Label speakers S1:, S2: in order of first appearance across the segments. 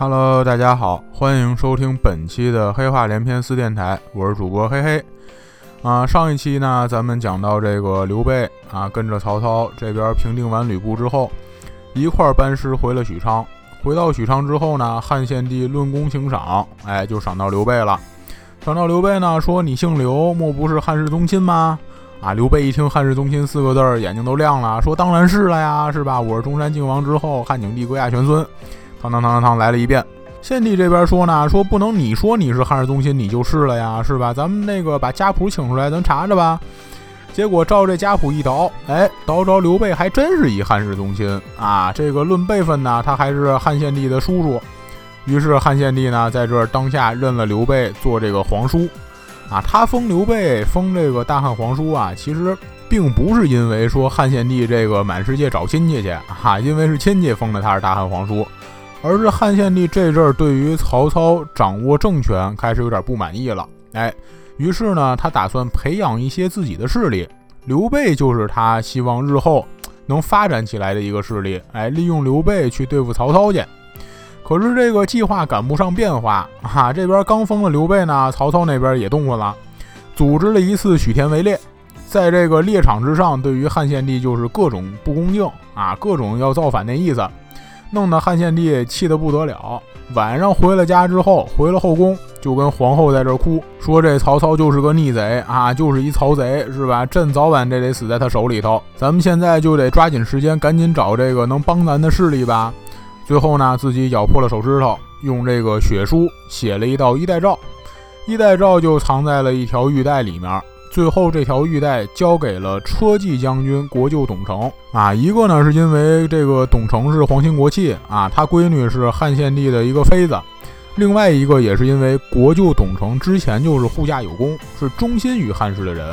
S1: Hello，大家好，欢迎收听本期的黑话连篇四电台，我是主播黑黑。啊，上一期呢，咱们讲到这个刘备啊，跟着曹操这边平定完吕布之后，一块儿班师回了许昌。回到许昌之后呢，汉献帝论功行赏，哎，就赏到刘备了。赏到刘备呢，说你姓刘，莫不是汉室宗亲吗？啊，刘备一听汉室宗亲四个字儿，眼睛都亮了，说当然是了呀，是吧？我是中山靖王之后，汉景帝归亚玄孙。堂堂堂堂堂来了一遍。献帝这边说呢，说不能你说你是汉室宗亲，你就是了呀，是吧？咱们那个把家谱请出来，咱查查吧。结果照这家谱一倒，哎，倒着刘备还真是一汉室宗亲啊！这个论辈分呢，他还是汉献帝的叔叔。于是汉献帝呢，在这当下认了刘备做这个皇叔啊。他封刘备封这个大汉皇叔啊，其实并不是因为说汉献帝这个满世界找亲戚去哈，因为是亲戚封的他是大汉皇叔。而是汉献帝这阵儿对于曹操掌握政权开始有点不满意了，哎，于是呢，他打算培养一些自己的势力。刘备就是他希望日后能发展起来的一个势力，哎，利用刘备去对付曹操去。可是这个计划赶不上变化啊！这边刚封了刘备呢，曹操那边也动过了，组织了一次许田围猎，在这个猎场之上，对于汉献帝就是各种不恭敬啊，各种要造反那意思。弄得汉献帝气得不得了。晚上回了家之后，回了后宫，就跟皇后在这哭，说这曹操就是个逆贼啊，就是一曹贼，是吧？朕早晚这得死在他手里头。咱们现在就得抓紧时间，赶紧找这个能帮咱的势力吧。最后呢，自己咬破了手指头，用这个血书写了一道衣带诏，衣带诏就藏在了一条玉带里面。最后这条玉带交给了车骑将军国舅董承啊，一个呢是因为这个董承是皇亲国戚啊，他闺女是汉献帝的一个妃子；另外一个也是因为国舅董承之前就是护驾有功，是忠心于汉室的人。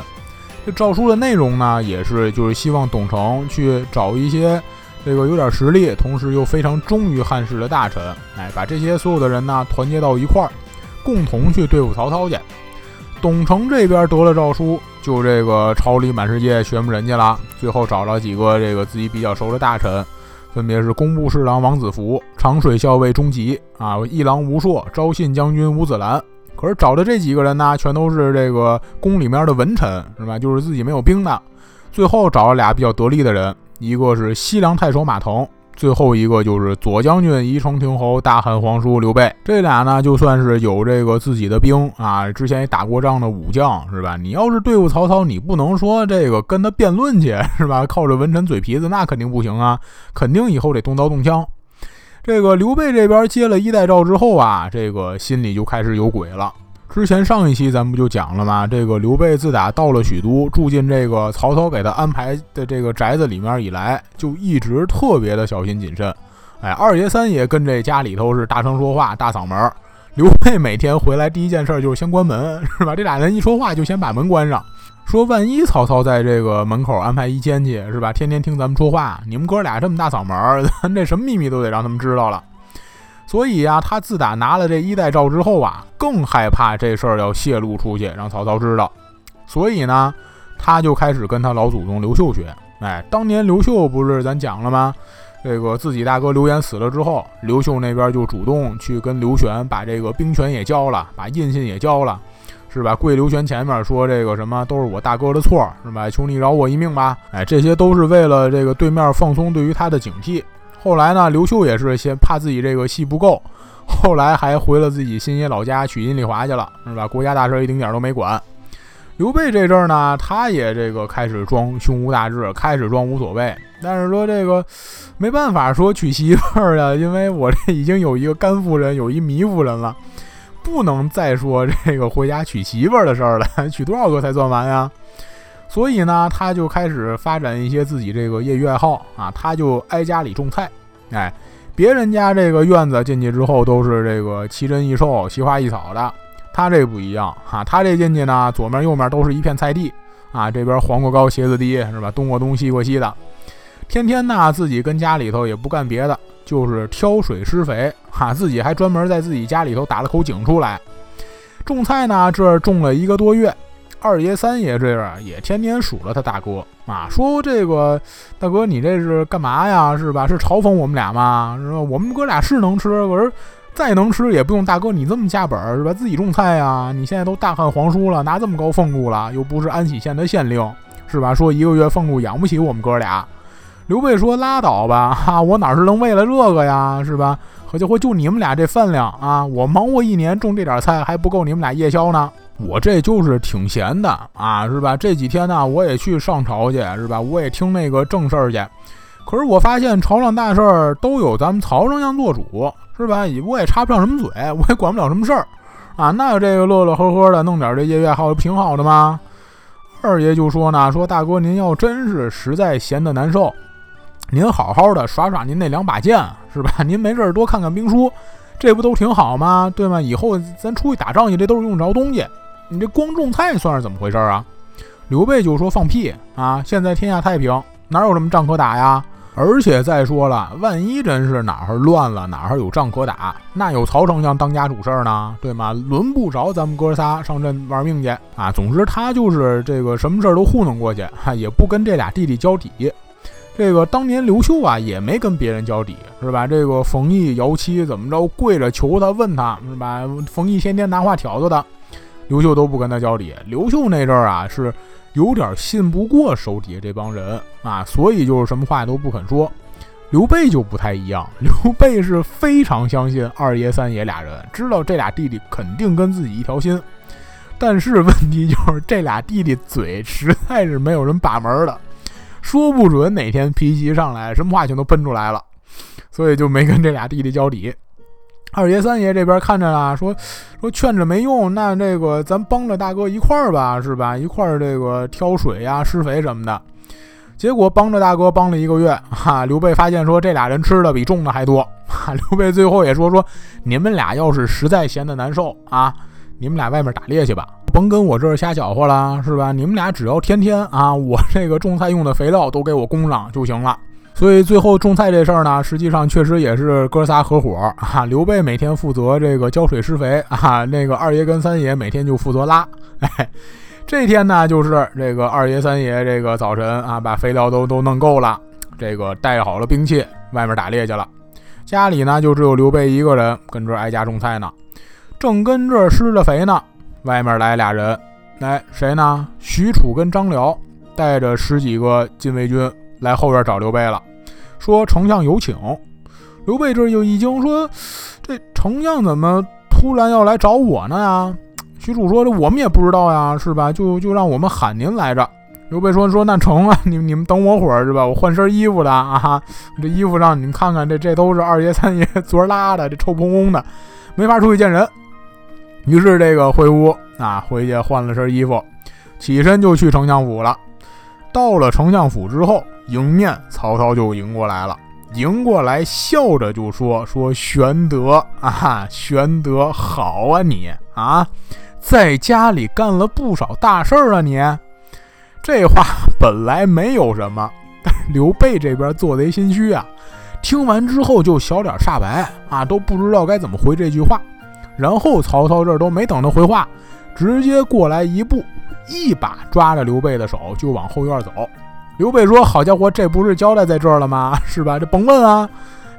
S1: 这诏书的内容呢，也是就是希望董承去找一些这个有点实力，同时又非常忠于汉室的大臣，哎，把这些所有的人呢团结到一块儿，共同去对付曹操去。董承这边得了诏书，就这个朝里满世界寻摸人去了。最后找了几个这个自己比较熟的大臣，分别是工部侍郎王子服、长水校尉钟吉啊、一郎吴硕、昭信将军吴子兰。可是找的这几个人呢，全都是这个宫里面的文臣，是吧？就是自己没有兵的。最后找了俩比较得力的人，一个是西凉太守马腾。最后一个就是左将军宜城亭侯大汉皇叔刘备，这俩呢就算是有这个自己的兵啊，之前也打过仗的武将是吧？你要是对付曹操，你不能说这个跟他辩论去是吧？靠着文臣嘴皮子那肯定不行啊，肯定以后得动刀动枪。这个刘备这边接了衣带诏之后啊，这个心里就开始有鬼了。之前上一期咱们不就讲了吗？这个刘备自打到了许都，住进这个曹操给他安排的这个宅子里面以来，就一直特别的小心谨慎。哎，二爷三爷跟这家里头是大声说话，大嗓门。刘备每天回来第一件事就是先关门，是吧？这俩人一说话就先把门关上，说万一曹操在这个门口安排一奸去，是吧？天天听咱们说话，你们哥俩这么大嗓门，咱这什么秘密都得让他们知道了。所以呀，他自打拿了这衣带诏之后啊，更害怕这事儿要泄露出去，让曹操知道。所以呢，他就开始跟他老祖宗刘秀学。哎，当年刘秀不是咱讲了吗？这个自己大哥刘演死了之后，刘秀那边就主动去跟刘玄把这个兵权也交了，把印信也交了，是吧？跪刘玄前面说这个什么都是我大哥的错，是吧？求你饶我一命吧。哎，这些都是为了这个对面放松对于他的警惕。后来呢，刘秀也是先怕自己这个戏不够，后来还回了自己新野老家娶阴丽华去了，是吧？国家大事一丁点儿都没管。刘备这阵儿呢，他也这个开始装胸无大志，开始装无所谓。但是说这个没办法说娶媳妇儿啊，因为我这已经有一个甘夫人，有一糜夫人了，不能再说这个回家娶媳妇儿的事儿了。娶多少个才算完呀？所以呢，他就开始发展一些自己这个业余爱好啊，他就挨家里种菜。哎，别人家这个院子进去之后都是这个奇珍异兽、奇花异草的，他这不一样哈。他这进去呢，左面右面都是一片菜地啊，这边黄瓜高茄子低是吧？东过东西过西的，天天呢自己跟家里头也不干别的，就是挑水施肥哈，自己还专门在自己家里头打了口井出来种菜呢。这种了一个多月。二爷三爷这样也天天数了他大哥啊，说这个大哥你这是干嘛呀？是吧？是嘲讽我们俩吗？是吧？我们哥俩是能吃，可是再能吃也不用大哥你这么下本是吧？自己种菜呀，你现在都大汉皇叔了，拿这么高俸禄了，又不是安喜县的县令，是吧？说一个月俸禄养不起我们哥俩。刘备说拉倒吧，哈，我哪是能为了这个呀，是吧？好家伙，就你们俩这饭量啊，我忙活一年种这点菜还不够你们俩夜宵呢。我这就是挺闲的啊，是吧？这几天呢，我也去上朝去，是吧？我也听那个正事儿去。可是我发现朝上大事儿都有咱们曹丞相做主，是吧？我也插不上什么嘴，我也管不了什么事儿啊。那这个乐乐呵呵的弄点这业余爱好不挺好的吗？二爷就说呢，说大哥您要真是实在闲得难受，您好好的耍耍您那两把剑，是吧？您没事儿多看看兵书，这不都挺好吗？对吗？以后咱出去打仗去，这都是用着东西。你这光种菜算是怎么回事啊？刘备就说放屁啊！现在天下太平，哪有什么仗可打呀？而且再说了，万一真是哪儿乱了，哪儿有仗可打，那有曹丞相当家主事儿呢，对吗？轮不着咱们哥仨上阵玩命去啊！总之他就是这个什么事儿都糊弄过去，哈，也不跟这俩弟弟交底。这个当年刘秀啊，也没跟别人交底，是吧？这个冯异、姚七怎么着跪着求他，问他是吧？冯异天天拿话挑唆他。刘秀都不跟他交底，刘秀那阵儿啊是有点信不过手底下这帮人啊，所以就是什么话都不肯说。刘备就不太一样，刘备是非常相信二爷三爷俩人，知道这俩弟弟肯定跟自己一条心。但是问题就是这俩弟弟嘴实在是没有人把门的，说不准哪天脾气上来，什么话全都喷出来了，所以就没跟这俩弟弟交底。二爷三爷这边看着了，说说劝着没用，那这个咱帮着大哥一块儿吧，是吧？一块儿这个挑水呀、施肥什么的。结果帮着大哥帮了一个月，哈，刘备发现说这俩人吃的比种的还多，哈，刘备最后也说说你们俩要是实在闲得难受啊，你们俩外面打猎去吧，甭跟我这儿瞎搅和了，是吧？你们俩只要天天啊，我这个种菜用的肥料都给我供上就行了。所以最后种菜这事儿呢，实际上确实也是哥仨合伙啊。刘备每天负责这个浇水施肥啊，那个二爷跟三爷每天就负责拉。哎，这天呢，就是这个二爷三爷这个早晨啊，把肥料都都弄够了，这个带好了兵器，外面打猎去了。家里呢，就只有刘备一个人跟这挨家种菜呢，正跟这施着肥呢，外面来俩人，来谁呢？许褚跟张辽带着十几个禁卫军来后院找刘备了。说丞相有请，刘备这就一惊，说这丞相怎么突然要来找我呢呀？许褚说这我们也不知道呀，是吧？就就让我们喊您来着。刘备说说那成啊，你你们等我会儿是吧？我换身衣服的啊，这衣服上你们看看，这这都是二爷三爷昨儿拉的，这臭烘烘的，没法出去见人。于是这个回屋啊，回去换了身衣服，起身就去丞相府了。到了丞相府之后。迎面，曹操就迎过来了，迎过来笑着就说：“说玄德啊，玄德好啊，你啊，在家里干了不少大事儿啊，你。”这话本来没有什么，但是刘备这边做贼心虚啊，听完之后就小脸煞白啊，都不知道该怎么回这句话。然后曹操这都没等他回话，直接过来一步，一把抓着刘备的手就往后院走。刘备说：“好家伙，这不是交代在这儿了吗？是吧？这甭问啊，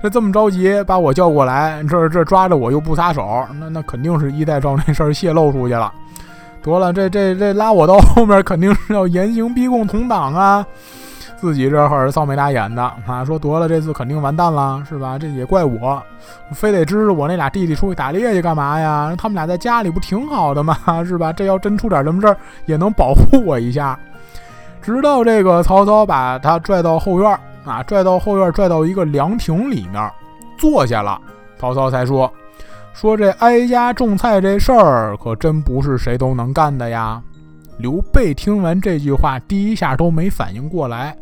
S1: 这这么着急把我叫过来，这这抓着我又不撒手，那那肯定是一代诏那事儿泄露出去了。得了，这这这拉我到后面，肯定是要严刑逼供同党啊！自己这会儿臊眉大眼的啊，说得了，这次肯定完蛋了，是吧？这也怪我，非得支着我那俩弟弟出去打猎去干嘛呀？他们俩在家里不挺好的吗？是吧？这要真出点什么事儿，也能保护我一下。”直到这个曹操把他拽到后院啊，拽到后院，拽到一个凉亭里面坐下了，曹操才说：“说这挨家种菜这事儿可真不是谁都能干的呀。”刘备听完这句话，第一下都没反应过来，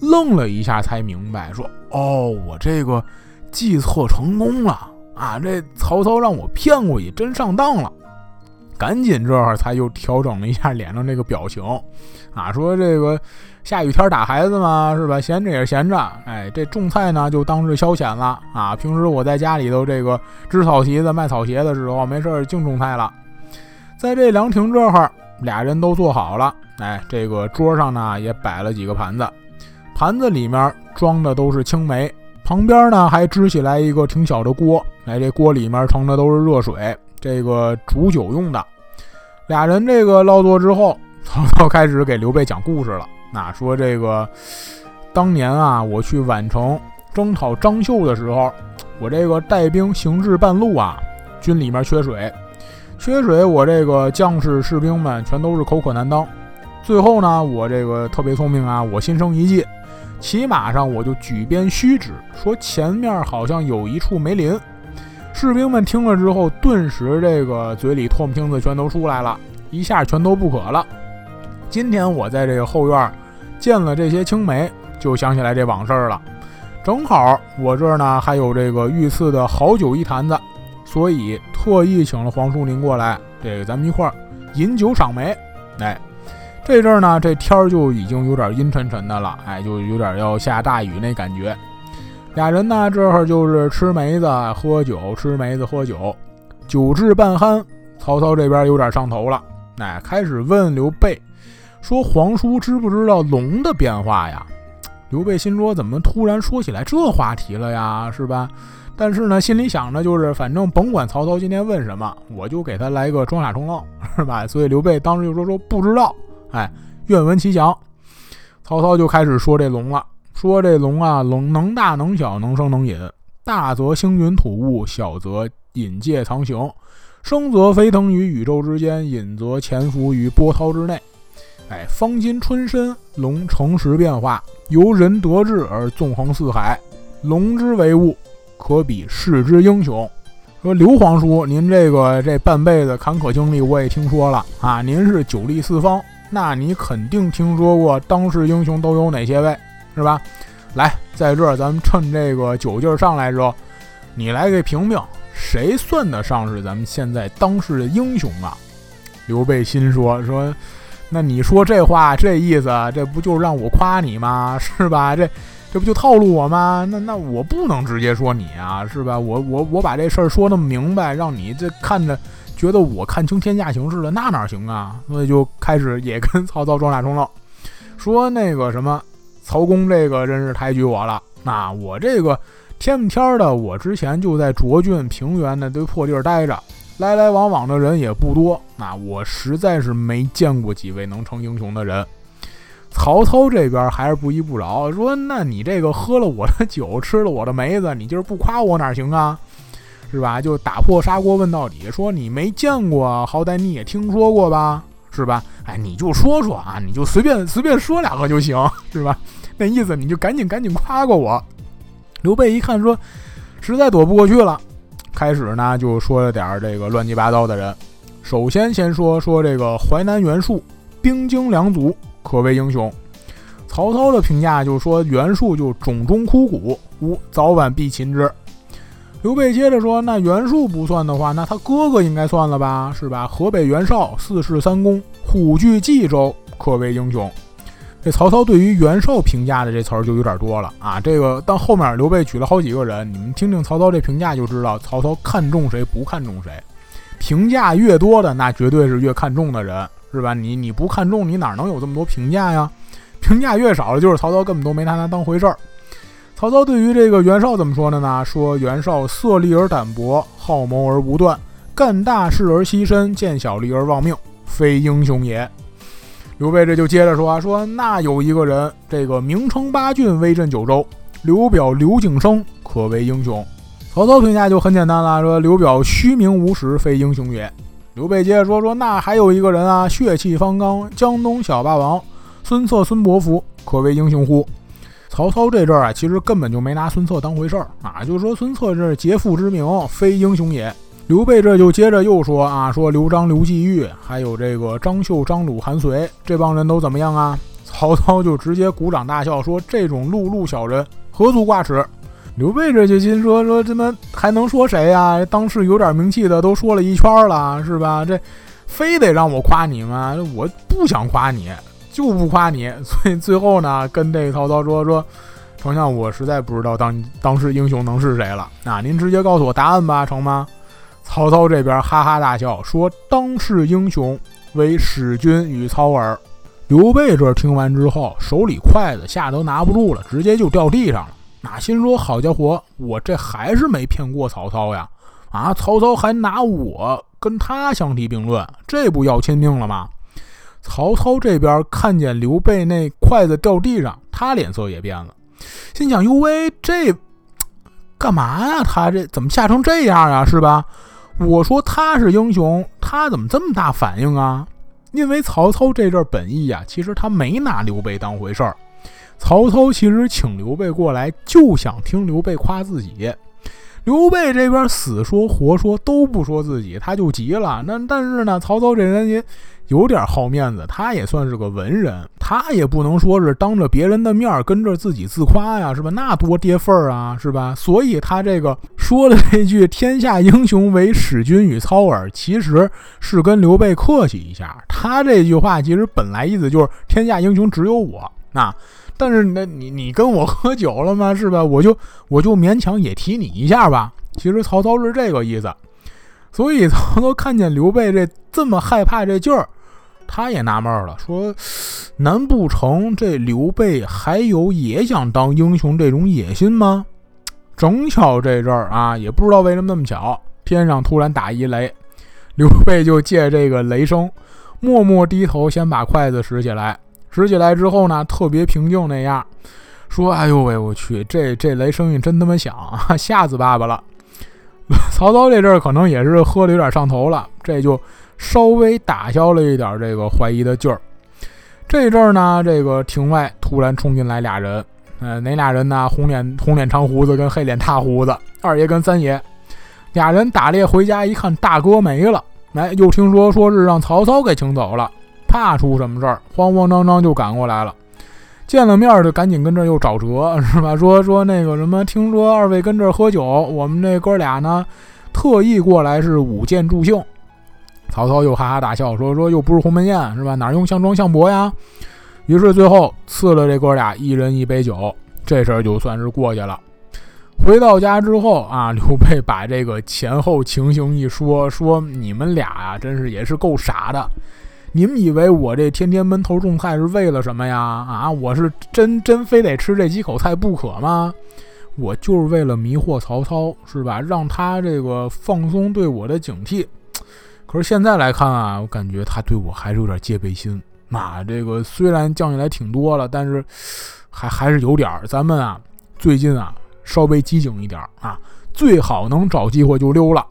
S1: 愣了一下才明白，说：“哦，我这个计策成功了啊！这曹操让我骗过去，真上当了。”赶紧这会儿才又调整了一下脸上这个表情，啊，说这个下雨天打孩子嘛，是吧？闲着也是闲着，哎，这种菜呢就当是消遣了啊。平时我在家里头这个织草席子、卖草鞋的时候，没事儿净种菜了。在这凉亭这会儿，俩人都坐好了，哎，这个桌上呢也摆了几个盘子，盘子里面装的都是青梅，旁边呢还支起来一个挺小的锅，哎，这锅里面盛的都是热水，这个煮酒用的。俩人这个落座之后，曹操开始给刘备讲故事了。那说这个当年啊，我去宛城征讨张绣的时候，我这个带兵行至半路啊，军里面缺水，缺水，我这个将士士兵们全都是口渴难当。最后呢，我这个特别聪明啊，我心生一计。骑马上，我就举鞭虚指，说前面好像有一处梅林。士兵们听了之后，顿时这个嘴里唾沫星子全都出来了，一下全都不渴了。今天我在这个后院见了这些青梅，就想起来这往事了。正好我这儿呢还有这个御赐的好酒一坛子，所以特意请了黄叔您过来，这个咱们一块儿饮酒赏梅。哎。这阵儿呢，这天儿就已经有点阴沉沉的了，哎，就有点要下大雨那感觉。俩人呢，这会儿就是吃梅子、喝酒，吃梅子、喝酒，酒至半酣，曹操这边有点上头了，哎，开始问刘备说：“皇叔知不知道龙的变化呀？”刘备心说：“怎么突然说起来这话题了呀？是吧？”但是呢，心里想着就是，反正甭管曹操今天问什么，我就给他来个装傻充愣，是吧？所以刘备当时就说：“说不知道。”哎，愿闻其详。曹操就开始说这龙了，说这龙啊，龙能大能小，能生能隐。大则星云吐雾，小则隐介藏形，生则飞腾于宇宙之间，隐则潜伏于波涛之内。哎，方今春申，龙乘时变化，由人得志而纵横四海。龙之为物，可比世之英雄。说刘皇叔，您这个这半辈子坎坷经历我也听说了啊，您是久历四方。那你肯定听说过当世英雄都有哪些位，是吧？来，在这儿咱们趁这个酒劲儿上来之后，你来给评评，谁算得上是咱们现在当世的英雄啊？刘备心说说，那你说这话这意思，这不就让我夸你吗？是吧？这这不就套路我吗？那那我不能直接说你啊，是吧？我我我把这事儿说那么明白，让你这看着。觉得我看清天下形势了，那哪行啊？所以就开始也跟曹操装傻充愣，说那个什么曹公这个真是抬举我了。那我这个天不天的，我之前就在涿郡平原那堆破地儿待着，来来往往的人也不多。那我实在是没见过几位能成英雄的人。曹操这边还是不依不饶，说那你这个喝了我的酒，吃了我的梅子，你今儿不夸我哪行啊？是吧？就打破砂锅问到底，说你没见过，好歹你也听说过吧？是吧？哎，你就说说啊，你就随便随便说两个就行，是吧？那意思你就赶紧赶紧夸过我。刘备一看说，实在躲不过去了，开始呢就说了点这个乱七八糟的人。首先先说说这个淮南袁术，兵精粮足，可谓英雄。曹操的评价就说袁术就种中枯骨，吾早晚必擒之。刘备接着说：“那袁术不算的话，那他哥哥应该算了吧？是吧？河北袁绍四世三公，虎踞冀州，可谓英雄。”这曹操对于袁绍评价的这词儿就有点多了啊！这个到后面刘备举了好几个人，你们听听曹操这评价就知道，曹操看重谁不看重谁。评价越多的，那绝对是越看重的人，是吧？你你不看重，你哪能有这么多评价呀？评价越少的，就是曹操根本都没拿他当回事儿。曹操对于这个袁绍怎么说的呢？说袁绍色厉而胆薄，好谋而不断，干大事而牺牲，见小利而忘命，非英雄也。刘备这就接着说啊说那有一个人，这个名称八郡，威震九州，刘表刘景升可为英雄。曹操评价就很简单了，说刘表虚名无实，非英雄也。刘备接着说说那还有一个人啊，血气方刚，江东小霸王孙策孙伯符，可为英雄乎？曹操这阵儿啊，其实根本就没拿孙策当回事儿啊，就说孙策是劫富之名，非英雄也。刘备这就接着又说啊，说刘璋、刘季玉，还有这个张绣、张鲁、韩遂这帮人都怎么样啊？曹操就直接鼓掌大笑，说这种碌碌小人何足挂齿。刘备这就心说说，这么还能说谁呀？当时有点名气的都说了一圈了，是吧？这非得让我夸你吗？我不想夸你。就不夸你，所以最后呢，跟这曹操说说，丞相，我实在不知道当当时英雄能是谁了。那您直接告诉我答案吧，成吗？曹操这边哈哈大笑，说当世英雄为使君与操耳。刘备这听完之后，手里筷子吓得拿不住了，直接就掉地上了。哪心说好家伙，我这还是没骗过曹操呀！啊，曹操还拿我跟他相提并论，这不要亲命了吗？曹操这边看见刘备那筷子掉地上，他脸色也变了，心想：哟喂，这干嘛呀？他这怎么吓成这样啊？是吧？我说他是英雄，他怎么这么大反应啊？因为曹操这阵儿本意呀，其实他没拿刘备当回事儿。曹操其实请刘备过来，就想听刘备夸自己。刘备这边死说活说都不说自己，他就急了。那但是呢，曹操这人也有点好面子，他也算是个文人，他也不能说是当着别人的面跟着自己自夸呀，是吧？那多跌份儿啊，是吧？所以他这个说的这句“天下英雄唯使君与操耳”，其实是跟刘备客气一下。他这句话其实本来意思就是“天下英雄只有我”，那。但是那你你跟我喝酒了吗？是吧？我就我就勉强也提你一下吧。其实曹操是这个意思，所以曹操看见刘备这这么害怕这劲儿，他也纳闷了，说：难不成这刘备还有也想当英雄这种野心吗？正巧这阵儿啊，也不知道为什么那么巧，天上突然打一雷，刘备就借这个雷声，默默低头，先把筷子拾起来。拾起来之后呢，特别平静那样，说：“哎呦喂，我去，这这雷声音真他妈响，吓死爸爸了。”曹操这阵儿可能也是喝的有点上头了，这就稍微打消了一点这个怀疑的劲儿。这阵儿呢，这个庭外突然冲进来俩人，呃，哪俩人呢？红脸红脸长胡子跟黑脸大胡子，二爷跟三爷，俩人打猎回家一看，大哥没了，哎，又听说说是让曹操给请走了。怕出什么事儿，慌慌张张就赶过来了。见了面就赶紧跟这又找辙，是吧？说说那个什么，听说二位跟这喝酒，我们这哥俩呢，特意过来是舞剑助兴。曹操又哈哈大笑，说说又不是鸿门宴，是吧？哪用项庄项伯呀？于是最后赐了这哥俩一人一杯酒，这事儿就算是过去了。回到家之后啊，刘备把这个前后情形一说，说你们俩呀，真是也是够傻的。你们以为我这天天闷头种菜是为了什么呀？啊，我是真真非得吃这几口菜不可吗？我就是为了迷惑曹操，是吧？让他这个放松对我的警惕。可是现在来看啊，我感觉他对我还是有点戒备心。那这个虽然降下来挺多了，但是还还是有点儿。咱们啊，最近啊，稍微机警一点啊，最好能找机会就溜了。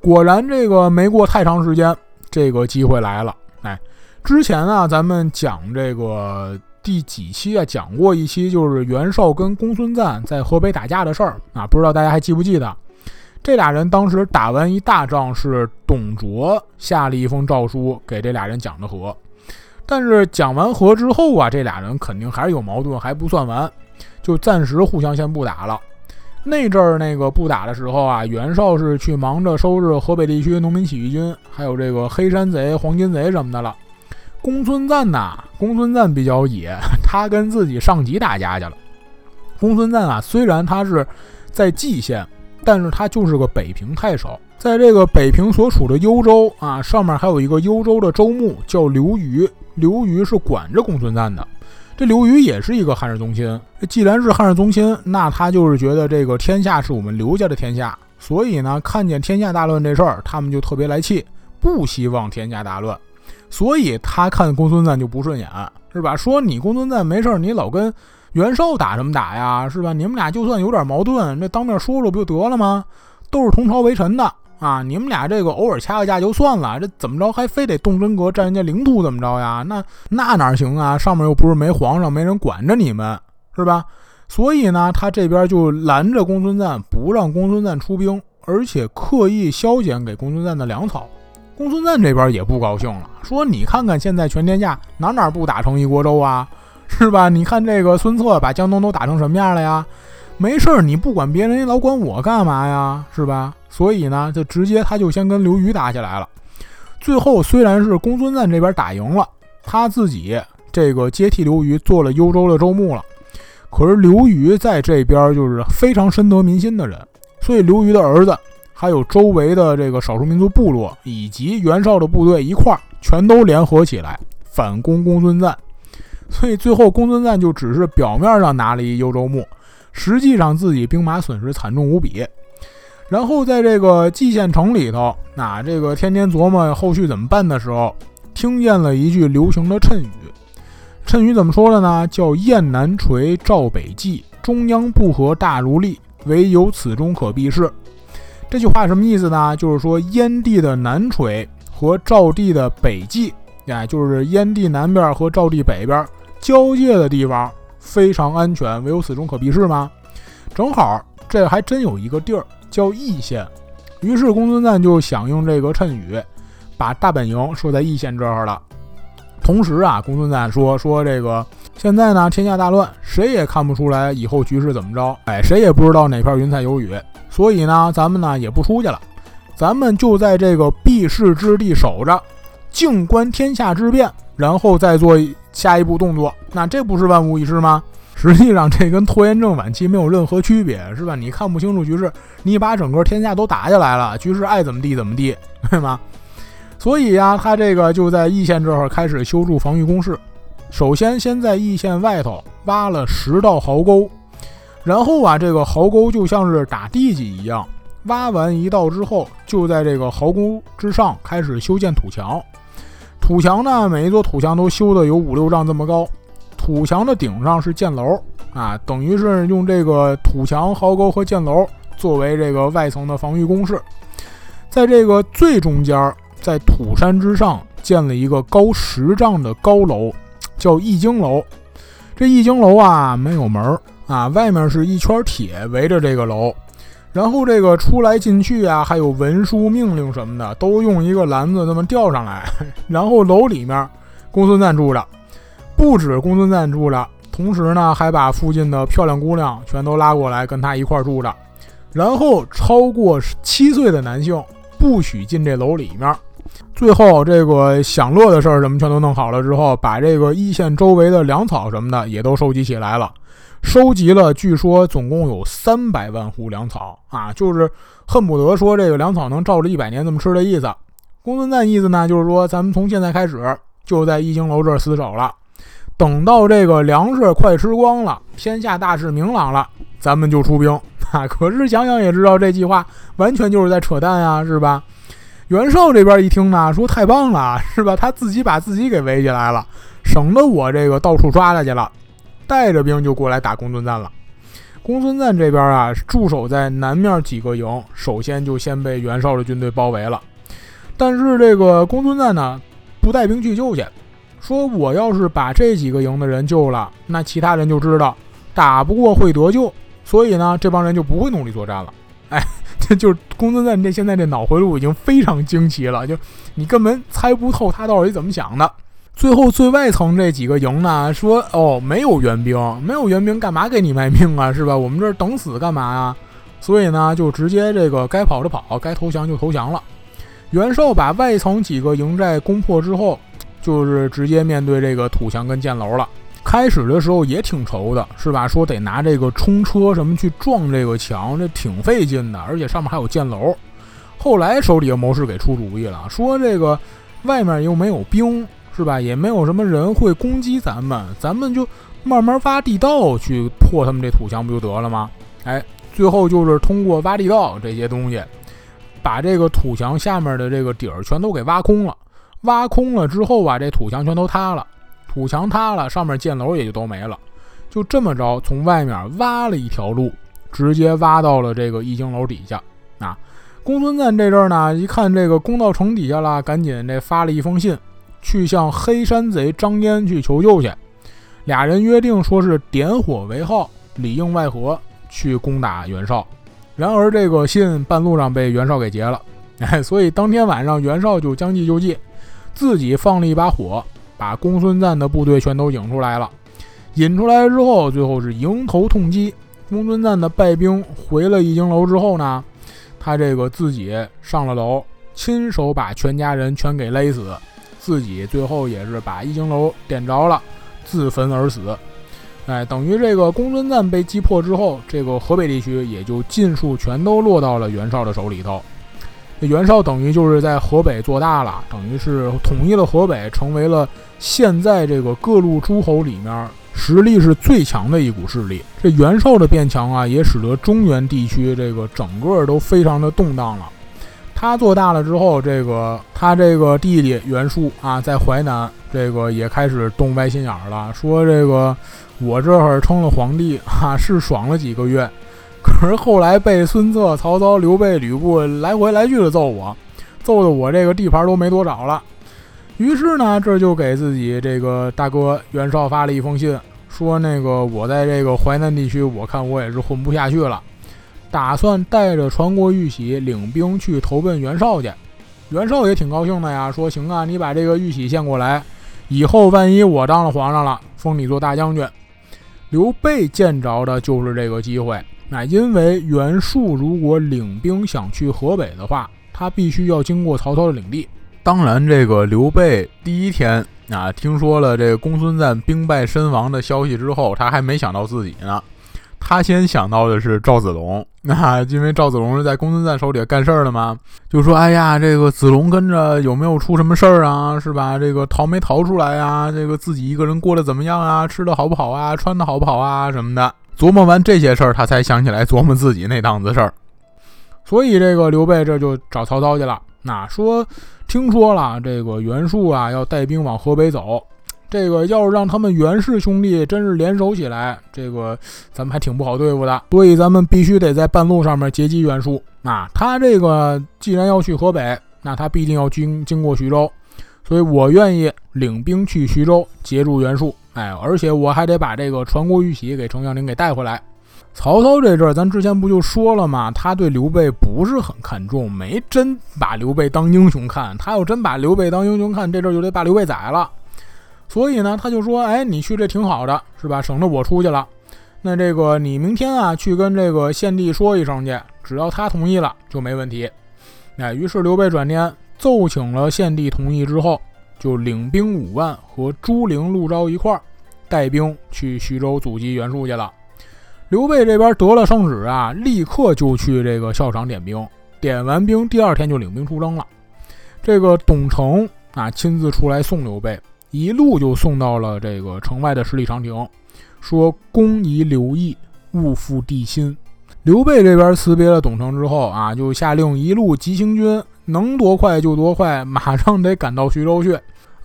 S1: 果然，这个没过太长时间，这个机会来了。哎，之前啊，咱们讲这个第几期啊，讲过一期，就是袁绍跟公孙瓒在河北打架的事儿啊，不知道大家还记不记得？这俩人当时打完一大仗，是董卓下了一封诏书给这俩人讲的和，但是讲完和之后啊，这俩人肯定还是有矛盾，还不算完，就暂时互相先不打了。那阵儿那个不打的时候啊，袁绍是去忙着收拾河北地区农民起义军，还有这个黑山贼、黄巾贼什么的了。公孙瓒呐，公孙瓒比较野，他跟自己上级打架去了。公孙瓒啊，虽然他是在蓟县，但是他就是个北平太守，在这个北平所属的幽州啊，上面还有一个幽州的州牧叫刘虞，刘虞是管着公孙瓒的。这刘瑜也是一个汉室宗亲，既然是汉室宗亲，那他就是觉得这个天下是我们刘家的天下，所以呢，看见天下大乱这事儿，他们就特别来气，不希望天下大乱，所以他看公孙瓒就不顺眼，是吧？说你公孙瓒没事儿你老跟袁绍打什么打呀，是吧？你们俩就算有点矛盾，那当面说说不就得了吗？都是同朝为臣的。啊，你们俩这个偶尔掐个架就算了，这怎么着还非得动真格占人家领土怎么着呀？那那哪行啊？上面又不是没皇上，没人管着你们，是吧？所以呢，他这边就拦着公孙瓒，不让公孙瓒出兵，而且刻意削减给公孙瓒的粮草。公孙瓒这边也不高兴了，说你看看现在全天下哪哪不打成一锅粥啊，是吧？你看这个孙策把江东都打成什么样了呀？没事儿，你不管别人，老管我干嘛呀？是吧？所以呢，就直接他就先跟刘虞打起来了。最后虽然是公孙瓒这边打赢了，他自己这个接替刘虞做了幽州的州牧了。可是刘虞在这边就是非常深得民心的人，所以刘虞的儿子还有周围的这个少数民族部落以及袁绍的部队一块儿全都联合起来反攻公孙瓒。所以最后公孙瓒就只是表面上拿了一幽州牧。实际上自己兵马损失惨重无比。然后在这个蓟县城里头，那这个天天琢磨后续怎么办的时候，听见了一句流行的谶语。谶语怎么说的呢？叫“雁南垂，赵北蓟，中央不和大如笠，唯有此中可避世。”这句话什么意思呢？就是说燕地的南垂和赵地的北济，呀，就是燕地南边和赵地北边交界的地方非常安全，唯有此中可避世吗？正好这还真有一个地儿。叫义县，于是公孙瓒就响应这个谶语，把大本营设在义县这儿了。同时啊，公孙瓒说说这个现在呢天下大乱，谁也看不出来以后局势怎么着，哎，谁也不知道哪片云彩有雨，所以呢，咱们呢也不出去了，咱们就在这个避世之地守着，静观天下之变，然后再做下一步动作。那这不是万无一失吗？实际上，这跟拖延症晚期没有任何区别，是吧？你看不清楚局势，你把整个天下都打下来了，局势爱怎么地怎么地，对吗？所以呀，他这个就在易县这儿开始修筑防御工事。首先，先在易县外头挖了十道壕沟，然后啊，这个壕沟就像是打地基一样，挖完一道之后，就在这个壕沟之上开始修建土墙。土墙呢，每一座土墙都修的有五六丈这么高。土墙的顶上是箭楼啊，等于是用这个土墙、壕沟和箭楼作为这个外层的防御工事。在这个最中间，在土山之上建了一个高十丈的高楼，叫易经楼。这易经楼啊，没有门啊，外面是一圈铁围着这个楼，然后这个出来进去啊，还有文书命令什么的，都用一个篮子那么吊上来。然后楼里面，公孙瓒住着。不止公孙瓒住着，同时呢，还把附近的漂亮姑娘全都拉过来跟他一块住着。然后超过七岁的男性不许进这楼里面。最后这个享乐的事儿什么全都弄好了之后，把这个一线周围的粮草什么的也都收集起来了。收集了，据说总共有三百万户粮草啊，就是恨不得说这个粮草能照着一百年这么吃的意思。公孙瓒意思呢，就是说咱们从现在开始就在一经楼这儿死守了。等到这个粮食快吃光了，天下大势明朗了，咱们就出兵啊！可是想想也知道，这计划完全就是在扯淡呀，是吧？袁绍这边一听呢，说太棒了，是吧？他自己把自己给围起来了，省得我这个到处抓他去了，带着兵就过来打公孙瓒了。公孙瓒这边啊，驻守在南面几个营，首先就先被袁绍的军队包围了。但是这个公孙瓒呢，不带兵去救去。说我要是把这几个营的人救了，那其他人就知道打不过会得救，所以呢，这帮人就不会努力作战了。哎，这就是公孙瓒这现在这脑回路已经非常惊奇了，就你根本猜不透他到底怎么想的。最后最外层这几个营呢，说哦，没有援兵，没有援兵，干嘛给你卖命啊？是吧？我们这儿等死干嘛呀？所以呢，就直接这个该跑的跑，该投降就投降了。袁绍把外层几个营寨攻破之后。就是直接面对这个土墙跟箭楼了。开始的时候也挺愁的，是吧？说得拿这个冲车什么去撞这个墙，这挺费劲的，而且上面还有箭楼。后来手底下谋士给出主意了，说这个外面又没有兵，是吧？也没有什么人会攻击咱们，咱们就慢慢挖地道去破他们这土墙不就得了吗？哎，最后就是通过挖地道这些东西，把这个土墙下面的这个底儿全都给挖空了。挖空了之后啊，这土墙全都塌了，土墙塌了，上面箭楼也就都没了。就这么着，从外面挖了一条路，直接挖到了这个易经楼底下。啊，公孙瓒这阵儿呢，一看这个攻到城底下了，赶紧这发了一封信，去向黑山贼张燕去求救去。俩人约定说是点火为号，里应外合去攻打袁绍。然而这个信半路上被袁绍给劫了，哎，所以当天晚上袁绍就将计就计。自己放了一把火，把公孙瓒的部队全都引出来了。引出来之后，最后是迎头痛击。公孙瓒的败兵回了易经楼之后呢，他这个自己上了楼，亲手把全家人全给勒死，自己最后也是把易经楼点着了，自焚而死。哎，等于这个公孙瓒被击破之后，这个河北地区也就尽数全都落到了袁绍的手里头。
S2: 这袁绍等于就是在河北做大了，等于是统一了河北，成为了现在这个各路诸侯里面实力是最强的一股势力。这袁绍的变强啊，也使得中原地区这个整个都非常的动荡了。他做大了之后，这个他这个弟弟袁术啊，在淮南这个也开始动歪心眼了，说这个我这会儿称了皇帝啊，是爽了几个月。可是后来被孙策、曹操、刘备、吕布来回来去的揍我，揍的我这个地盘都没多少了。于是呢，这就给自己这个大哥袁绍发了一封信，说那个我在这个淮南地区，我看我也是混不下去了，打算带着传国玉玺领兵去投奔袁绍去。袁绍也挺高兴的呀，说行啊，你把这个玉玺献过来，以后万一我当了皇上了，封你做大将军。刘备见着的就是这个机会。那因为袁术如果领兵想去河北的话，他必须要经过曹操的领地。
S1: 当然，这个刘备第一天啊，听说了这个公孙瓒兵败身亡的消息之后，他还没想到自己呢，他先想到的是赵子龙。那因为赵子龙是在公孙瓒手里干事儿的嘛，就说：“哎呀，这个子龙跟着有没有出什么事儿啊？是吧？这个逃没逃出来啊？这个自己一个人过得怎么样啊？吃的好不好啊？穿的好不好啊？什么的。”琢磨完这些事儿，他才想起来琢磨自己那档子事儿，
S2: 所以这个刘备这就找曹操去了。那说听说了，这个袁术啊要带兵往河北走，这个要是让他们袁氏兄弟真是联手起来，这个咱们还挺不好对付的。所以咱们必须得在半路上面截击袁术。那他这个既然要去河北，那他必定要经经过徐州，所以我愿意领兵去徐州截住袁术。哎，而且我还得把这个传国玉玺给丞相您给带回来。曹操这阵儿，咱之前不就说了吗？他对刘备不是很看重，没真把刘备当英雄看。他要真把刘备当英雄看，这阵儿就得把刘备宰了。所以呢，他就说：“哎，你去这挺好的，是吧？省得我出去了。那这个你明天啊，去跟这个献帝说一声去，只要他同意了就没问题。”哎，于是刘备转天奏请了献帝同意之后。就领兵五万和朱灵、陆昭一块儿带兵去徐州阻击袁术去了。刘备这边得了圣旨啊，立刻就去这个校场点兵，点完兵第二天就领兵出征了。这个董承啊亲自出来送刘备，一路就送到了这个城外的十里长亭，说：“公宜留意，勿负帝心。”刘备这边辞别了董承之后啊，就下令一路急行军，能多快就多快，马上得赶到徐州去。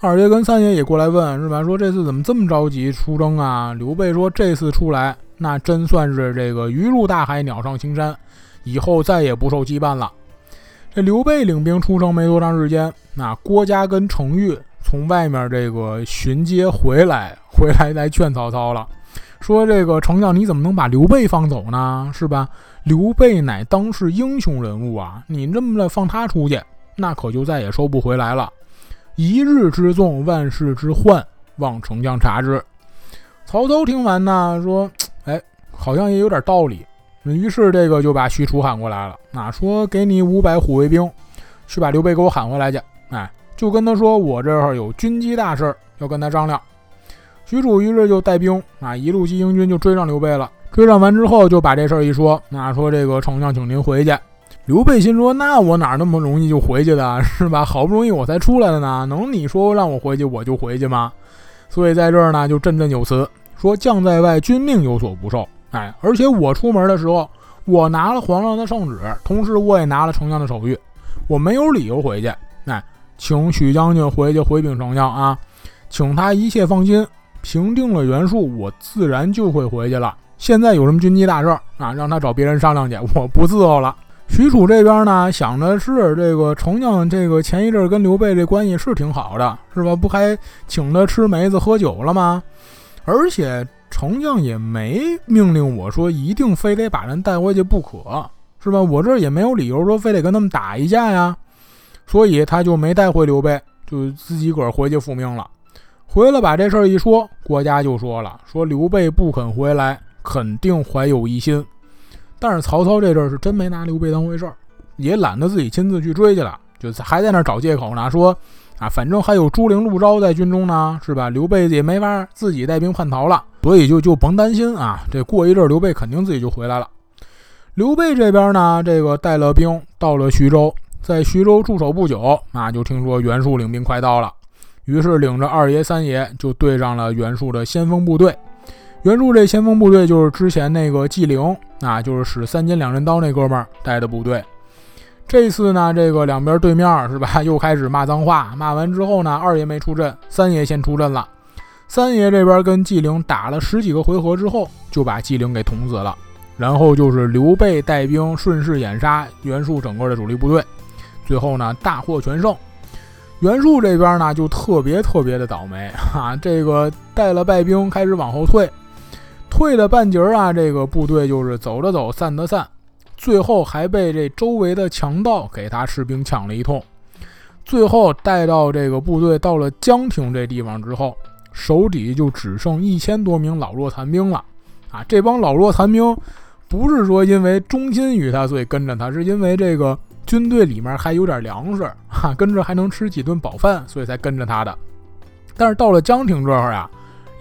S2: 二爷跟三爷也过来问，是吧？说这次怎么这么着急出征啊？刘备说这次出来，那真算是这个鱼入大海，鸟上青山，以后再也不受羁绊了。这刘备领兵出征没多长时间，那郭嘉跟程昱从外面这个巡街回来，回来来劝曹操了。说这个丞相，你怎么能把刘备放走呢？是吧？刘备乃当世英雄人物啊！你这么的放他出去，那可就再也收不回来了。一日之纵，万事之患，望丞相察之。曹操听完呢，说：“哎，好像也有点道理。”于是这个就把许褚喊过来了，那说：“给你五百虎卫兵，去把刘备给我喊回来去。”哎，就跟他说：“我这儿有军机大事要跟他商量。”许褚于是就带兵啊，一路急行军就追上刘备了。追上完之后，就把这事儿一说，那说这个丞相，请您回去。刘备心说：那我哪那么容易就回去的，是吧？好不容易我才出来的呢，能你说让我回去我就回去吗？所以在这儿呢，就振振有词，说将在外，君命有所不受。哎，而且我出门的时候，我拿了皇上的圣旨，同时我也拿了丞相的手谕，我没有理由回去。哎，请许将军回去回禀丞相啊，请他一切放心。平定了袁术，我自然就会回去了。现在有什么军机大事啊？让他找别人商量去，我不伺候了。许褚这边呢，想的是这个丞相，这个前一阵跟刘备这关系是挺好的，是吧？不还请他吃梅子喝酒了吗？而且丞相也没命令我说一定非得把人带回去不可，是吧？我这也没有理由说非得跟他们打一架呀，所以他就没带回刘备，就自己个儿回去复命了。回来把这事儿一说，郭嘉就说了：“说刘备不肯回来，肯定怀有疑心。”但是曹操这阵儿是真没拿刘备当回事儿，也懒得自己亲自去追去了，就还在那儿找借口呢，说：“啊，反正还有朱灵、陆昭在军中呢，是吧？刘备也没法自己带兵叛逃了，所以就就甭担心啊。这过一阵儿，刘备肯定自己就回来了。”刘备这边呢，这个带了兵到了徐州，在徐州驻守不久，啊就听说袁术领兵快到了，于是领着二爷、三爷就对上了袁术的先锋部队。袁术这先锋部队就是之前那个纪灵，啊就是使三尖两刃刀那哥们儿带的部队。这次呢，这个两边对面是吧，又开始骂脏话。骂完之后呢，二爷没出阵，三爷先出阵了。三爷这边跟纪灵打了十几个回合之后，就把纪灵给捅死了。然后就是刘备带兵顺势掩杀袁术整个的主力部队。最后呢，大获全胜。袁术这边呢，就特别特别的倒霉哈，这个带了败兵开始往后退，退了半截啊，这个部队就是走着走，散的散，最后还被这周围的强盗给他士兵抢了一通。最后带到这个部队到了江亭这地方之后，手底就只剩一千多名老弱残兵了啊！这帮老弱残兵不是说因为忠心于他所以跟着他，是因为这个。军队里面还有点粮食，哈，跟着还能吃几顿饱饭，所以才跟着他的。但是到了江亭这儿呀，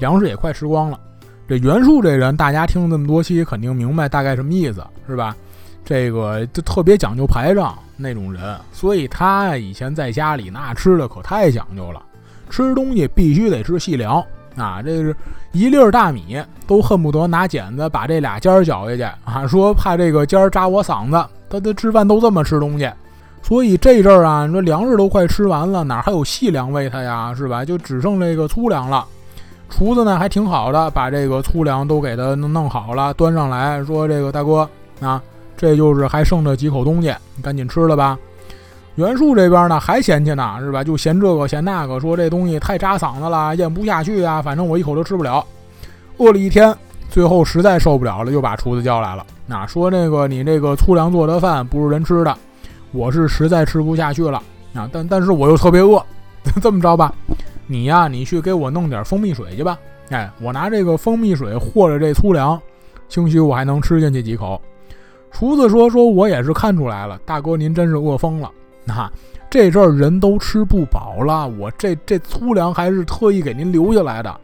S2: 粮食也快吃光了。这袁术这人，大家听这么多期，肯定明白大概什么意思，是吧？这个就特别讲究排场那种人，所以他以前在家里那吃的可太讲究了，吃东西必须得吃细粮啊，这是一粒大米都恨不得拿剪子把这俩尖儿绞下去啊，说怕这个尖儿扎我嗓子。他他吃饭都这么吃东西，所以这阵儿啊，你说粮食都快吃完了，哪还有细粮喂他呀？是吧？就只剩这个粗粮了。厨子呢还挺好的，把这个粗粮都给他弄弄好了，端上来说：“这个大哥啊，这就是还剩着几口东西，你赶紧吃了吧。”袁术这边呢还嫌弃呢，是吧？就嫌这个嫌那个，说这东西太扎嗓子了，咽不下去啊，反正我一口都吃不了。饿了一天，最后实在受不了了，又把厨子叫来了。那说那个你这个粗粮做的饭不是人吃的，我是实在吃不下去了啊！但但是我又特别饿，这么着吧，你呀，你去给我弄点蜂蜜水去吧。哎，我拿这个蜂蜜水和着这粗粮，兴许我还能吃进去几口。厨子说说我也是看出来了，大哥您真是饿疯了。那这阵儿人都吃不饱了，我这这粗粮还是特意给您留下来的，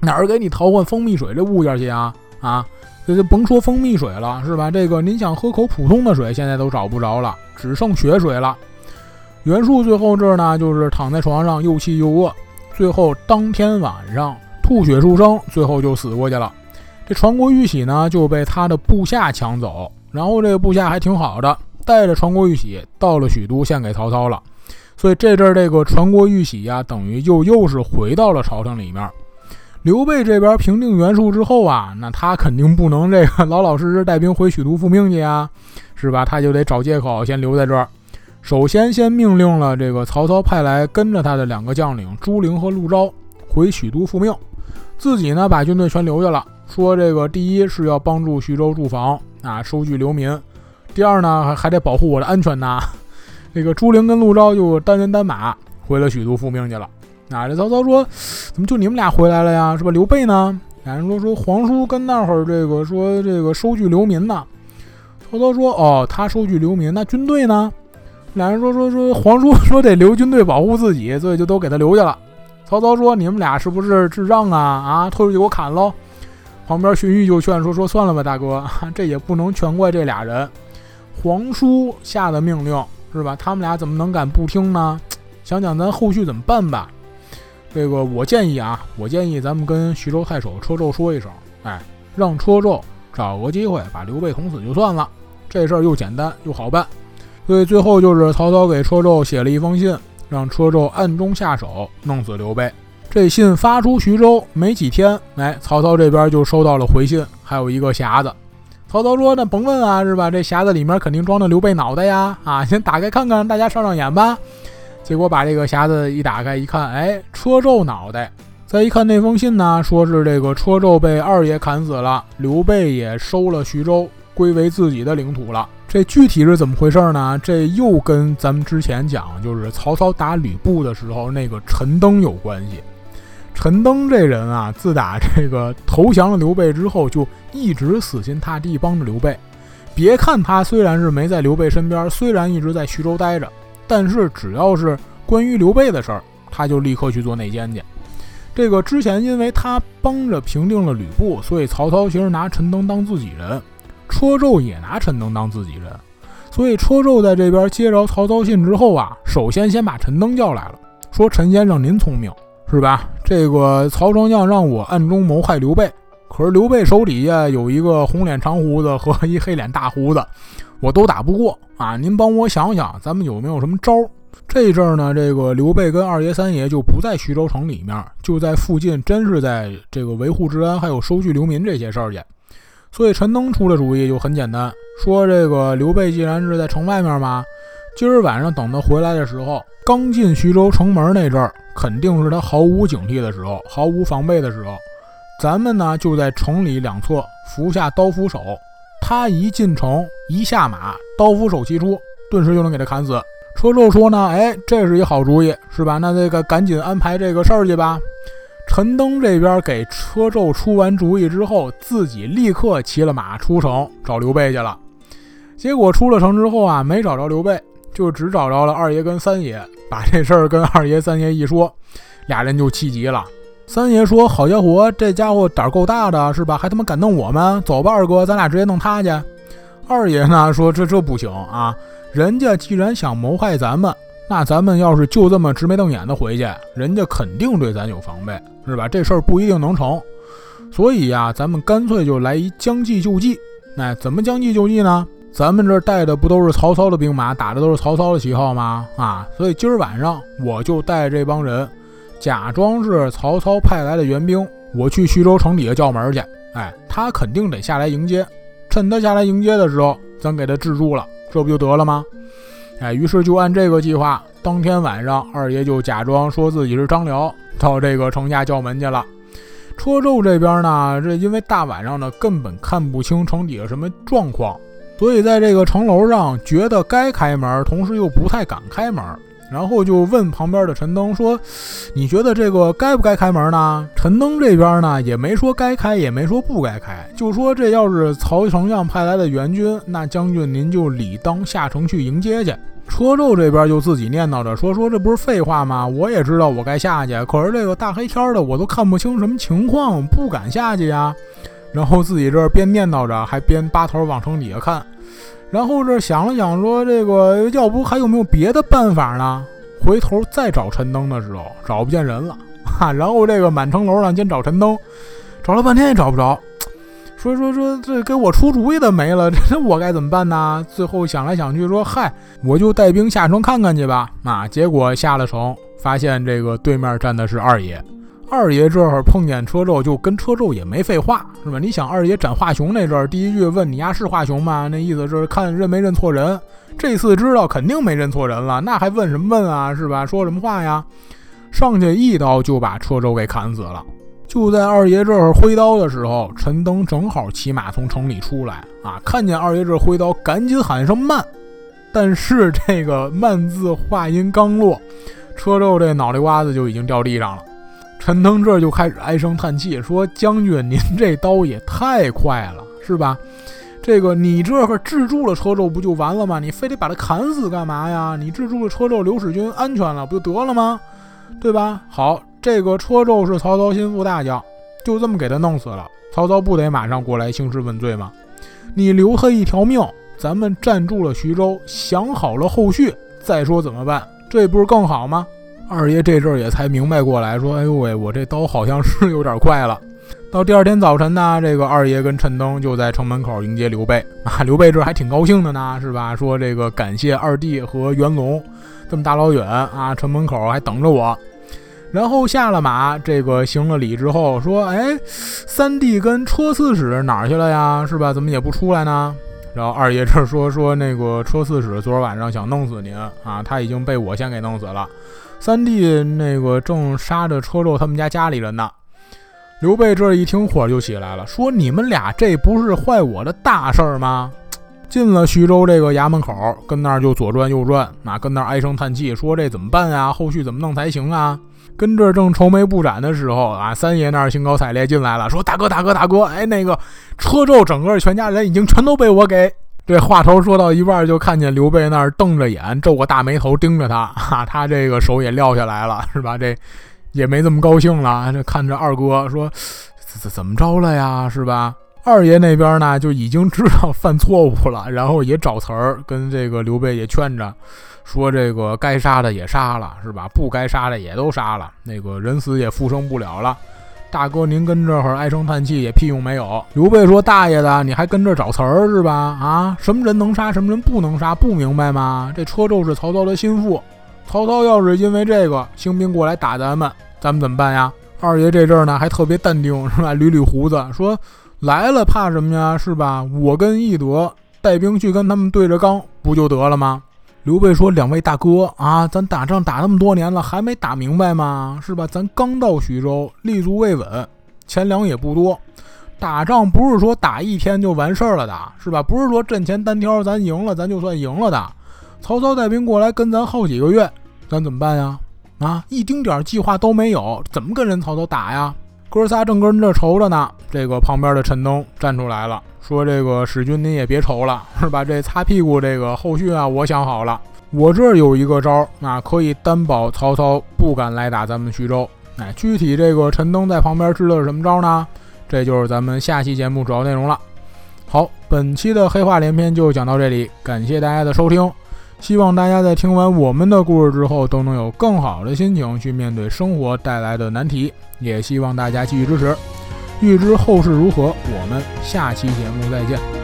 S2: 哪儿给你淘换蜂蜜水这物件去啊？啊！这就甭说蜂蜜水了，是吧？这个您想喝口普通的水，现在都找不着了，只剩血水了。袁术最后这儿呢，就是躺在床上又气又饿，最后当天晚上吐血数声，最后就死过去了。这传国玉玺呢，就被他的部下抢走，然后这个部下还挺好的，带着传国玉玺到了许都献给曹操了。所以这阵儿这个传国玉玺呀，等于又又是回到了朝廷里面。刘备这边平定袁术之后啊，那他肯定不能这个老老实实带兵回许都复命去啊，是吧？他就得找借口先留在这儿。首先，先命令了这个曹操派来跟着他的两个将领朱灵和陆昭回许都复命，自己呢把军队全留下了。说这个第一是要帮助徐州驻防啊，收据流民；第二呢还得保护我的安全呐。这个朱灵跟陆昭就单人单马回了许都复命去了。啊，这曹操说：“怎么就你们俩回来了呀？是吧？刘备呢？”俩人说：“说皇叔跟那会儿这个说这个收据流民呢。”曹操说：“哦，他收据流民，那军队呢？”俩人说：“说说皇叔说得留军队保护自己，所以就都给他留下了。”曹操说：“你们俩是不是智障啊？啊，退出去给我砍喽！”旁边荀彧就劝说：“说算了吧，大哥，这也不能全怪这俩人，皇叔下的命令是吧？他们俩怎么能敢不听呢？想想咱后续怎么办吧。”这个我建议啊，我建议咱们跟徐州太守车胄说一声，哎，让车胄找个机会把刘备捅死就算了，这事儿又简单又好办。所以最后就是曹操给车胄写了一封信，让车胄暗中下手弄死刘备。这信发出徐州没几天，哎，曹操这边就收到了回信，还有一个匣子。曹操说：“那甭问啊，是吧？这匣子里面肯定装着刘备脑袋呀！啊，先打开看看，大家上上眼吧。”结果把这个匣子一打开一看，哎，车胄脑袋。再一看那封信呢，说是这个车胄被二爷砍死了，刘备也收了徐州，归为自己的领土了。这具体是怎么回事呢？这又跟咱们之前讲，就是曹操打吕布的时候那个陈登有关系。陈登这人啊，自打这个投降了刘备之后，就一直死心塌地帮着刘备。别看他虽然是没在刘备身边，虽然一直在徐州待着。但是只要是关于刘备的事儿，他就立刻去做内奸去。这个之前因为他帮着平定了吕布，所以曹操其实拿陈登当自己人，车胄也拿陈登当自己人。所以车胄在这边接着曹操信之后啊，首先先把陈登叫来了，说：“陈先生您聪明是吧？这个曹丞相让我暗中谋害刘备，可是刘备手底下有一个红脸长胡子和一黑脸大胡子，我都打不过啊！您帮我想想，咱们有没有什么招？”这阵儿呢，这个刘备跟二爷三爷就不在徐州城里面，就在附近，真是在这个维护治安，还有收据流民这些事儿去。所以陈登出的主意就很简单，说这个刘备既然是在城外面嘛，今儿晚上等他回来的时候，刚进徐州城门那阵儿，肯定是他毫无警惕的时候，毫无防备的时候，咱们呢就在城里两侧伏下刀斧手，他一进城一下马，刀斧手齐出，顿时就能给他砍死。车胄说呢，哎，这是一好主意，是吧？那这个赶紧安排这个事儿去吧。陈登这边给车胄出完主意之后，自己立刻骑了马出城找刘备去了。结果出了城之后啊，没找着刘备，就只找着了二爷跟三爷。把这事儿跟二爷、三爷一说，俩人就气急了。三爷说：“好家伙，这家伙胆儿够大的，是吧？还他妈敢弄我们？走吧，二哥，咱俩直接弄他去。”二爷呢说：“这这不行啊，人家既然想谋害咱们。”那咱们要是就这么直眉瞪眼的回去，人家肯定对咱有防备，是吧？这事儿不一定能成，所以呀，咱们干脆就来一将计就计。那怎么将计就计呢？咱们这带的不都是曹操的兵马，打的都是曹操的旗号吗？啊，所以今儿晚上我就带这帮人，假装是曹操派来的援兵，我去徐州城底下叫门去。哎，他肯定得下来迎接，趁他下来迎接的时候，咱给他制住了，这不就得了吗？哎，于是就按这个计划，当天晚上，二爷就假装说自己是张辽，到这个城下叫门去了。车胄这边呢，这因为大晚上的根本看不清城底下什么状况，所以在这个城楼上觉得该开门，同时又不太敢开门，然后就问旁边的陈登说：“你觉得这个该不该开门呢？”陈登这边呢也没说该开，也没说不该开，就说这要是曹丞相派来的援军，那将军您就理当下城去迎接去。车胄这边就自己念叨着说：“说这不是废话吗？我也知道我该下去，可是这个大黑天的，我都看不清什么情况，不敢下去呀。”然后自己这边念叨着，还边扒头往城底下看。然后这想了想，说：“这个要不还有没有别的办法呢？”回头再找陈登的时候，找不见人了。哈，然后这个满城楼上先找陈登，找了半天也找不着。说说说，这给我出主意的没了，这我该怎么办呢？最后想来想去，说嗨，我就带兵下城看看去吧。啊，结果下了城，发现这个对面站的是二爷。二爷这会儿碰见车胄，就跟车胄也没废话，是吧？你想，二爷斩华雄那阵儿，第一句问你丫是华雄吗？那意思是看认没认错人。这次知道肯定没认错人了，那还问什么问啊？是吧？说什么话呀？上去一刀就把车胄给砍死了。就在二爷这儿挥刀的时候，陈登正好骑马从城里出来啊，看见二爷这挥刀，赶紧喊声慢。但是这个慢字话音刚落，车胄这脑袋瓜子就已经掉地上了。陈登这就开始唉声叹气，说：“将军，您这刀也太快了，是吧？这个你这个制住了车胄不就完了吗？你非得把他砍死干嘛呀？你制住了车胄，刘使君安全了不就得了吗？对吧？好。”这个车胄是曹操心腹大将，就这么给他弄死了。曹操不得马上过来兴师问罪吗？你留他一条命，咱们站住了徐州，想好了后续再说怎么办，这不是更好吗？二爷这阵儿也才明白过来，说：“哎呦喂，我这刀好像是有点快了。”到第二天早晨呢，这个二爷跟陈登就在城门口迎接刘备啊。刘备这还挺高兴的呢，是吧？说这个感谢二弟和袁龙这么大老远啊，城门口还等着我。然后下了马，这个行了礼之后说：“哎，三弟跟车刺史哪儿去了呀？是吧？怎么也不出来呢？”然后二爷这说：“说那个车刺史昨儿晚上想弄死您啊，他已经被我先给弄死了。三弟那个正杀着车胄他们家家里人呢。”刘备这一听火就起来了，说：“你们俩这不是坏我的大事儿吗？”进了徐州这个衙门口，跟那儿就左转右转，啊，跟那儿唉声叹气，说：“这怎么办啊？后续怎么弄才行啊？”跟这正愁眉不展的时候啊，三爷那儿兴高采烈进来了，说：“大哥，大哥，大哥，哎，那个车胄整个全家人已经全都被我给……”这话头说到一半，就看见刘备那儿瞪着眼，皱个大眉头盯着他，哈，他这个手也撂下来了，是吧？这也没这么高兴了，这看着二哥说：“怎怎么着了呀？是吧？”二爷那边呢就已经知道犯错误了，然后也找词儿跟这个刘备也劝着，说这个该杀的也杀了，是吧？不该杀的也都杀了，那个人死也复生不了了。大哥，您跟这儿唉声叹气也屁用没有。刘备说：“大爷的，你还跟这找词儿是吧？啊，什么人能杀，什么人不能杀，不明白吗？这车胄是曹操的心腹，曹操要是因为这个兴兵过来打咱们，咱们怎么办呀？”二爷这阵儿呢还特别淡定是吧？捋捋胡子说：“来了怕什么呀？是吧？我跟翼德带兵去跟他们对着刚，不就得了吗？”刘备说：“两位大哥啊，咱打仗打那么多年了，还没打明白吗？是吧？咱刚到徐州，立足未稳，钱粮也不多。打仗不是说打一天就完事儿了的，是吧？不是说阵前单挑咱赢了，咱就算赢了的。曹操带兵过来跟咱耗几个月，咱怎么办呀？啊，一丁点计划都没有，怎么跟人曹操打呀？哥仨正跟这愁着呢，这个旁边的陈登站出来了。”说这个使君您也别愁了，是吧？这擦屁股这个后续啊，我想好了，我这有一个招，那可以担保曹操不敢来打咱们徐州。哎，具体这个陈登在旁边知道是什么招呢？这就是咱们下期节目主要内容了。好，本期的黑话连篇就讲到这里，感谢大家的收听。希望大家在听完我们的故事之后，都能有更好的心情去面对生活带来的难题。也希望大家继续支持。预知后事如何，我们下期节目再见。